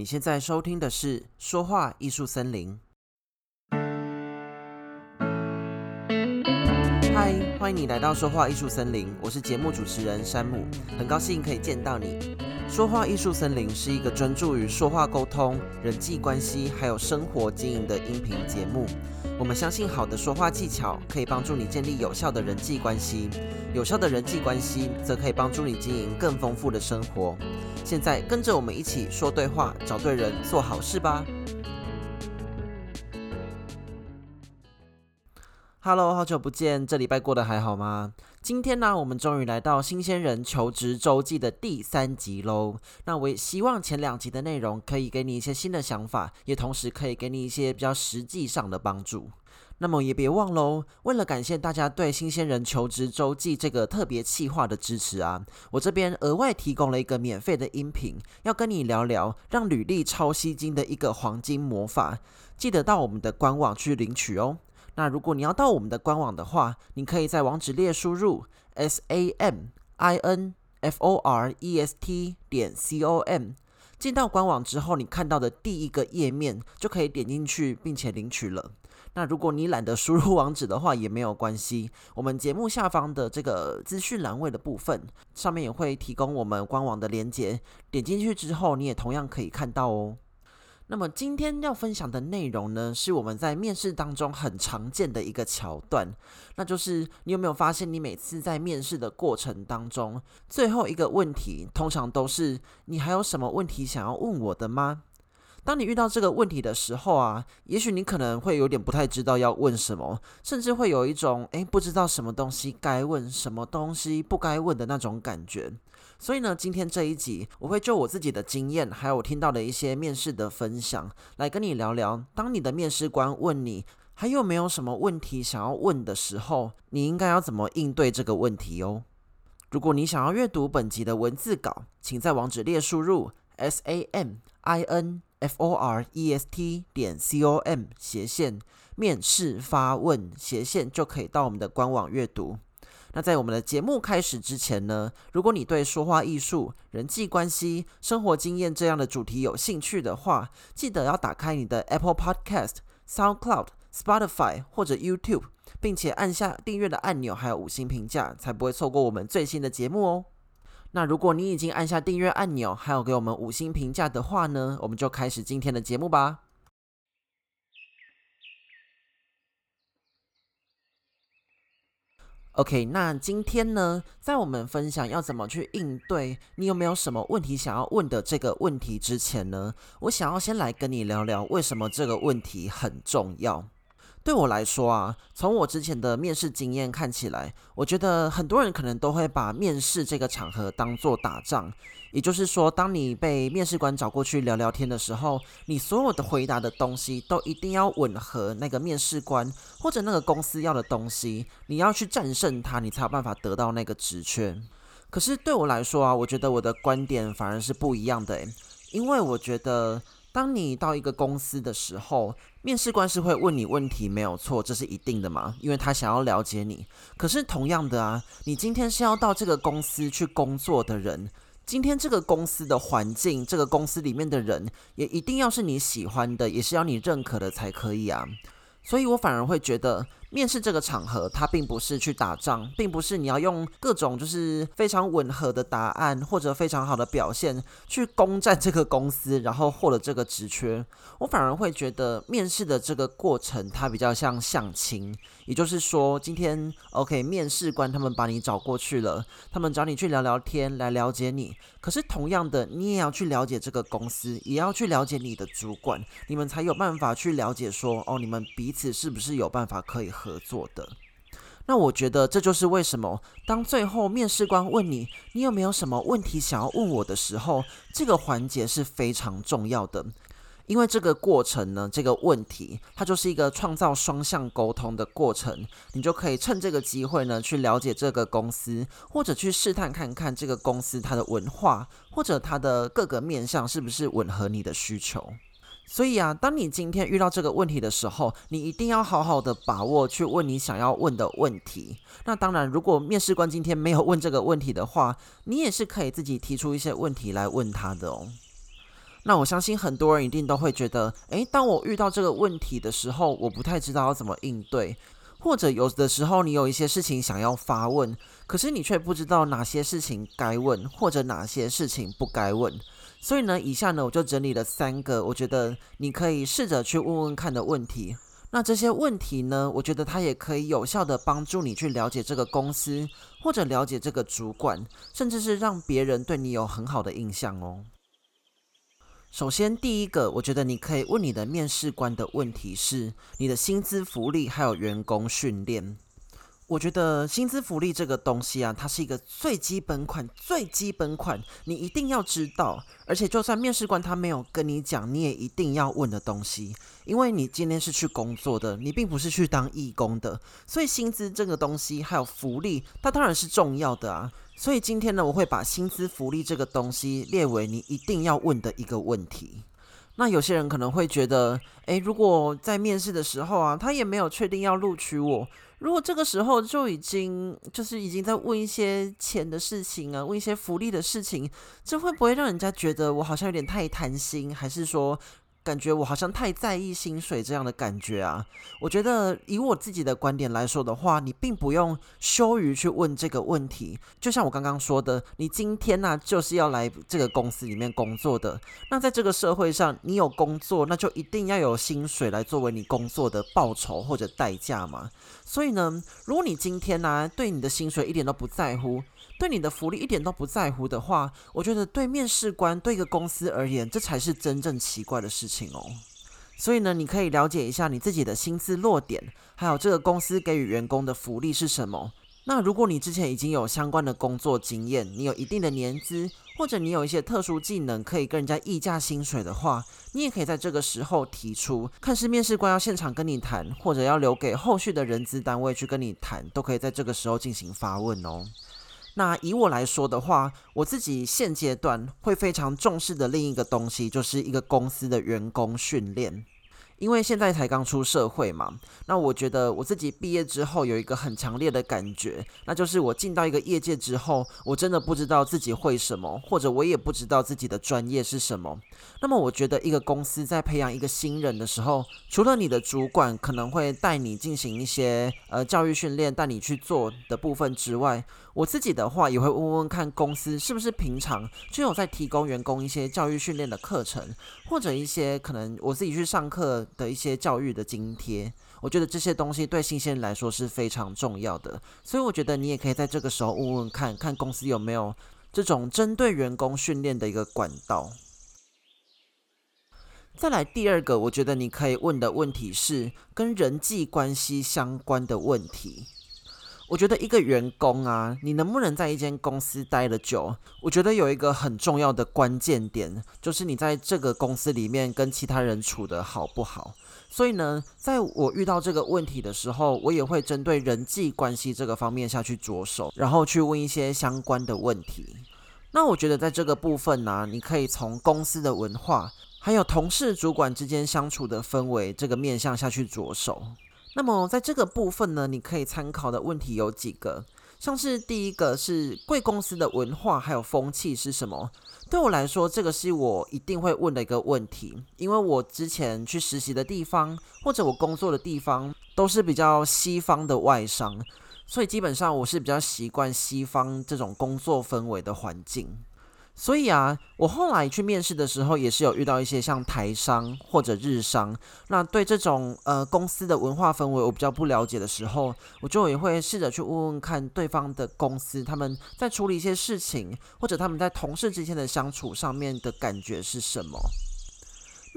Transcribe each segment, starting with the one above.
你现在收听的是《说话艺术森林》。嗨，欢迎你来到《说话艺术森林》，我是节目主持人山姆，很高兴可以见到你。《说话艺术森林》是一个专注于说话沟通、人际关系还有生活经营的音频节目。我们相信，好的说话技巧可以帮助你建立有效的人际关系，有效的人际关系则可以帮助你经营更丰富的生活。现在跟着我们一起说对话，找对人，做好事吧。Hello，好久不见，这礼拜过得还好吗？今天呢，我们终于来到新鲜人求职周记的第三集喽。那我也希望前两集的内容可以给你一些新的想法，也同时可以给你一些比较实际上的帮助。那么也别忘喽，为了感谢大家对新鲜人求职周记这个特别企划的支持啊，我这边额外提供了一个免费的音频，要跟你聊聊让履历超吸睛的一个黄金魔法。记得到我们的官网去领取哦。那如果你要到我们的官网的话，你可以在网址列输入 s a m i n f o r e s t 点 c o m。进到官网之后，你看到的第一个页面就可以点进去，并且领取了。那如果你懒得输入网址的话，也没有关系。我们节目下方的这个资讯栏位的部分，上面也会提供我们官网的链接。点进去之后，你也同样可以看到哦。那么今天要分享的内容呢，是我们在面试当中很常见的一个桥段，那就是你有没有发现，你每次在面试的过程当中，最后一个问题通常都是“你还有什么问题想要问我的吗？”当你遇到这个问题的时候啊，也许你可能会有点不太知道要问什么，甚至会有一种诶，不知道什么东西该问，什么东西不该问的那种感觉。所以呢，今天这一集我会就我自己的经验，还有我听到的一些面试的分享，来跟你聊聊，当你的面试官问你还有没有什么问题想要问的时候，你应该要怎么应对这个问题哦。如果你想要阅读本集的文字稿，请在网址列输入 s a m i n。f o r e s t 点 c o m 斜线面试发问斜线就可以到我们的官网阅读。那在我们的节目开始之前呢，如果你对说话艺术、人际关系、生活经验这样的主题有兴趣的话，记得要打开你的 Apple Podcast、SoundCloud、Spotify 或者 YouTube，并且按下订阅的按钮，还有五星评价，才不会错过我们最新的节目哦。那如果你已经按下订阅按钮，还有给我们五星评价的话呢，我们就开始今天的节目吧。OK，那今天呢，在我们分享要怎么去应对你有没有什么问题想要问的这个问题之前呢，我想要先来跟你聊聊为什么这个问题很重要。对我来说啊，从我之前的面试经验看起来，我觉得很多人可能都会把面试这个场合当做打仗。也就是说，当你被面试官找过去聊聊天的时候，你所有的回答的东西都一定要吻合那个面试官或者那个公司要的东西，你要去战胜他，你才有办法得到那个职缺。可是对我来说啊，我觉得我的观点反而是不一样的，因为我觉得。当你到一个公司的时候，面试官是会问你问题，没有错，这是一定的嘛，因为他想要了解你。可是同样的啊，你今天是要到这个公司去工作的人，今天这个公司的环境，这个公司里面的人，也一定要是你喜欢的，也是要你认可的才可以啊。所以我反而会觉得。面试这个场合，它并不是去打仗，并不是你要用各种就是非常吻合的答案或者非常好的表现去攻占这个公司，然后获得这个职缺。我反而会觉得面试的这个过程，它比较像相亲。也就是说，今天 OK，面试官他们把你找过去了，他们找你去聊聊天，来了解你。可是同样的，你也要去了解这个公司，也要去了解你的主管，你们才有办法去了解说，哦，你们彼此是不是有办法可以合作的。那我觉得这就是为什么当最后面试官问你，你有没有什么问题想要问我的时候，这个环节是非常重要的。因为这个过程呢，这个问题它就是一个创造双向沟通的过程，你就可以趁这个机会呢，去了解这个公司，或者去试探看看这个公司它的文化，或者它的各个面向是不是吻合你的需求。所以啊，当你今天遇到这个问题的时候，你一定要好好的把握去问你想要问的问题。那当然，如果面试官今天没有问这个问题的话，你也是可以自己提出一些问题来问他的哦。那我相信很多人一定都会觉得，诶，当我遇到这个问题的时候，我不太知道要怎么应对，或者有的时候你有一些事情想要发问，可是你却不知道哪些事情该问，或者哪些事情不该问。所以呢，以下呢，我就整理了三个，我觉得你可以试着去问问看的问题。那这些问题呢，我觉得它也可以有效地帮助你去了解这个公司，或者了解这个主管，甚至是让别人对你有很好的印象哦。首先，第一个，我觉得你可以问你的面试官的问题是你的薪资福利还有员工训练。我觉得薪资福利这个东西啊，它是一个最基本款、最基本款，你一定要知道。而且，就算面试官他没有跟你讲，你也一定要问的东西，因为你今天是去工作的，你并不是去当义工的，所以薪资这个东西还有福利，它当然是重要的啊。所以今天呢，我会把薪资福利这个东西列为你一定要问的一个问题。那有些人可能会觉得，诶，如果在面试的时候啊，他也没有确定要录取我。如果这个时候就已经就是已经在问一些钱的事情啊，问一些福利的事情，这会不会让人家觉得我好像有点太贪心，还是说，感觉我好像太在意薪水这样的感觉啊，我觉得以我自己的观点来说的话，你并不用羞于去问这个问题。就像我刚刚说的，你今天呢、就是要来这个公司里面工作的，那在这个社会上，你有工作，那就一定要有薪水来作为你工作的报酬或者代价嘛。所以呢，如果你今天呢、对你的薪水一点都不在乎，对你的福利一点都不在乎的话，我觉得对面试官对一个公司而言，这才是真正奇怪的事情哦。所以呢，你可以了解一下你自己的薪资落点，还有这个公司给予员工的福利是什么。那如果你之前已经有相关的工作经验，你有一定的年资，或者你有一些特殊技能可以跟人家议价薪水的话，你也可以在这个时候提出，看是面试官要现场跟你谈，或者要留给后续的人资单位去跟你谈，都可以在这个时候进行发问哦。那以我来说的话，我自己现阶段会非常重视的另一个东西，就是一个公司的员工训练。因为现在才刚出社会嘛，那我觉得我自己毕业之后有一个很强烈的感觉，那就是我进到一个业界之后，我真的不知道自己会什么，或者我也不知道自己的专业是什么。那么我觉得一个公司在培养一个新人的时候，除了你的主管可能会带你进行一些呃教育训练，带你去做的部分之外，我自己的话也会问问看公司是不是平常就有在提供员工一些教育训练的课程，或者一些可能我自己去上课的一些教育的津贴，我觉得这些东西对新鲜人来说是非常重要的，所以我觉得你也可以在这个时候问问看看公司有没有这种针对员工训练的一个管道。再来第二个，我觉得你可以问的问题是跟人际关系相关的问题。我觉得一个员工啊，你能不能在一间公司待得久？我觉得有一个很重要的关键点，就是你在这个公司里面跟其他人处得好不好。所以呢，在我遇到这个问题的时候，我也会针对人际关系这个方面下去着手，然后去问一些相关的问题。那我觉得在这个部分呢，你可以从公司的文化，还有同事、主管之间相处的氛围这个面向下去着手。那么在这个部分呢，你可以参考的问题有几个，像是第一个是贵公司的文化还有风气是什么？对我来说，这个是我一定会问的一个问题，因为我之前去实习的地方或者我工作的地方都是比较西方的外商，所以基本上我是比较习惯西方这种工作氛围的环境。所以啊，我后来去面试的时候，也是有遇到一些像台商或者日商。那对这种呃公司的文化氛围我比较不了解的时候，我就也会试着去问问看对方的公司，他们在处理一些事情，或者他们在同事之间的相处上面的感觉是什么。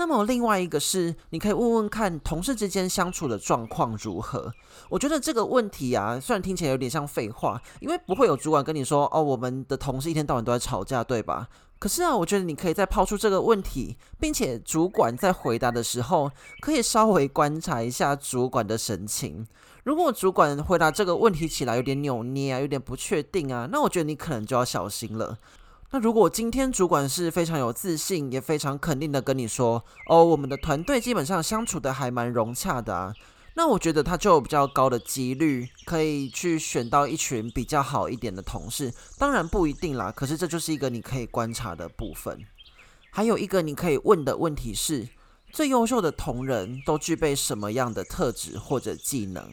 那么另外一个是，你可以问问看同事之间相处的状况如何。我觉得这个问题啊，虽然听起来有点像废话，因为不会有主管跟你说哦，我们的同事一天到晚都在吵架，对吧？可是啊，我觉得你可以再抛出这个问题，并且主管在回答的时候，可以稍微观察一下主管的神情。如果主管回答这个问题起来有点扭捏啊，有点不确定啊，那我觉得你可能就要小心了。那如果今天主管是非常有自信，也非常肯定的跟你说，哦，我们的团队基本上相处的还蛮融洽的啊，那我觉得他就有比较高的几率可以去选到一群比较好一点的同事。当然不一定啦，可是这就是一个你可以观察的部分。还有一个你可以问的问题是：最优秀的同仁都具备什么样的特质或者技能？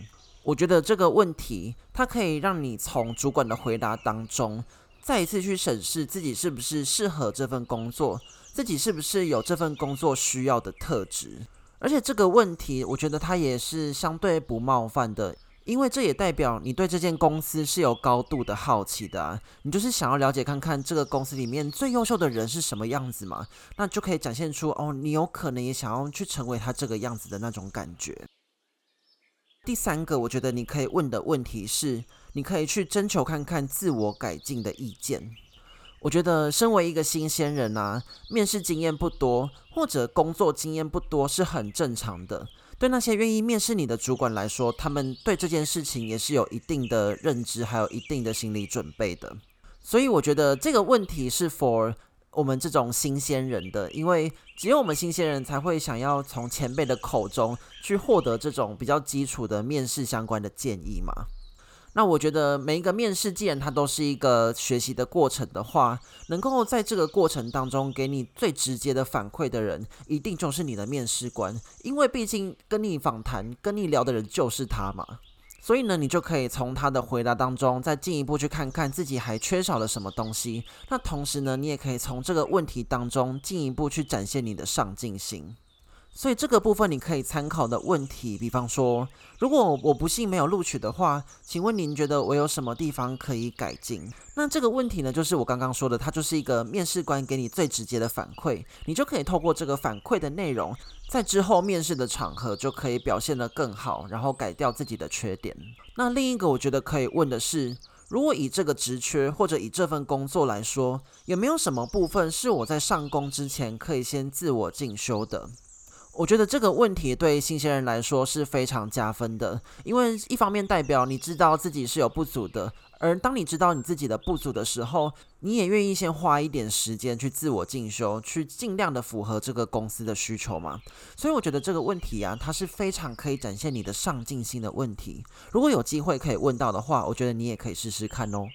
我觉得这个问题，它可以让你从主管的回答当中，再一次去审视自己是不是适合这份工作，自己是不是有这份工作需要的特质。而且这个问题，我觉得它也是相对不冒犯的，因为这也代表你对这间公司是有高度的好奇的啊，你就是想要了解看看这个公司里面最优秀的人是什么样子嘛，那就可以展现出哦，你有可能也想要去成为他这个样子的那种感觉。第三个，我觉得你可以问的问题是，你可以去征求看看自我改进的意见。我觉得身为一个新鲜人啊，面试经验不多或者工作经验不多是很正常的。对那些愿意面试你的主管来说，他们对这件事情也是有一定的认知，还有一定的心理准备的。所以我觉得这个问题是 for 我们这种新鲜人的，因为只有我们新鲜人才会想要从前辈的口中去获得这种比较基础的面试相关的建议嘛。那我觉得每一个面试，既然它都是一个学习的过程的话，能够在这个过程当中给你最直接的反馈的人，一定就是你的面试官，因为毕竟跟你访谈、跟你聊的人就是他嘛。所以呢，你就可以从他的回答当中再进一步去看看自己还缺少了什么东西。那同时呢，你也可以从这个问题当中进一步去展现你的上进心。所以这个部分你可以参考的问题，比方说，如果我不幸没有录取的话，请问您觉得我有什么地方可以改进？那这个问题呢，就是我刚刚说的，它就是一个面试官给你最直接的反馈，你就可以透过这个反馈的内容，在之后面试的场合就可以表现得更好，然后改掉自己的缺点。那另一个我觉得可以问的是，如果以这个职缺或者以这份工作来说，有没有什么部分是我在上工之前可以先自我进修的？我觉得这个问题对新鲜人来说是非常加分的，因为一方面代表你知道自己是有不足的，而当你知道你自己的不足的时候，你也愿意先花一点时间去自我进修，去尽量的符合这个公司的需求嘛。所以我觉得这个问题啊，它是非常可以展现你的上进心的问题。如果有机会可以问到的话，我觉得你也可以试试看哦。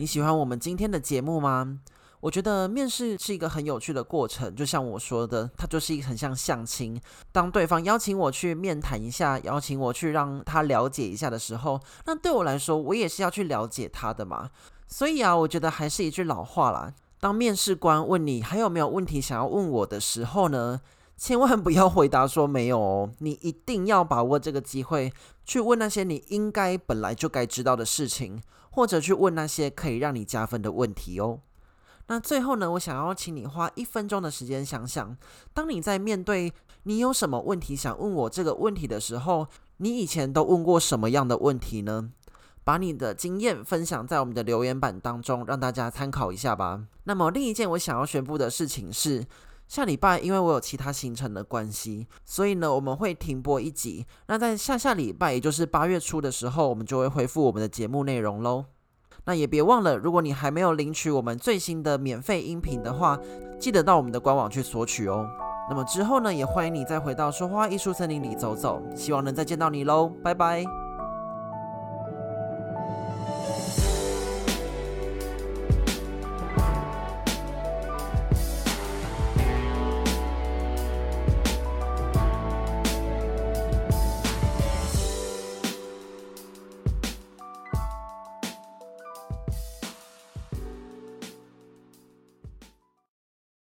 你喜欢我们今天的节目吗？我觉得面试是一个很有趣的过程，就像我说的，它就是一个很像相亲。当对方邀请我去面谈一下，邀请我去让他了解一下的时候，那对我来说，我也是要去了解他的嘛。所以啊，我觉得还是一句老话啦，当面试官问你还有没有问题想要问我的时候呢，千万不要回答说没有哦，你一定要把握这个机会，去问那些你应该本来就该知道的事情。或者去问那些可以让你加分的问题哦。那最后呢，我想要请你花一分钟的时间想想，当你在面对你有什么问题想问我这个问题的时候，你以前都问过什么样的问题呢？把你的经验分享在我们的留言板当中，让大家参考一下吧。那么另一件我想要宣布的事情是，下礼拜，因为我有其他行程的关系，所以呢，我们会停播一集。那在下下礼拜，也就是八月初的时候，我们就会恢复我们的节目内容喽。那也别忘了，如果你还没有领取我们最新的免费音频的话，记得到我们的官网去索取哦。那么之后呢，也欢迎你再回到说话艺术森林里走走，希望能再见到你喽，拜拜。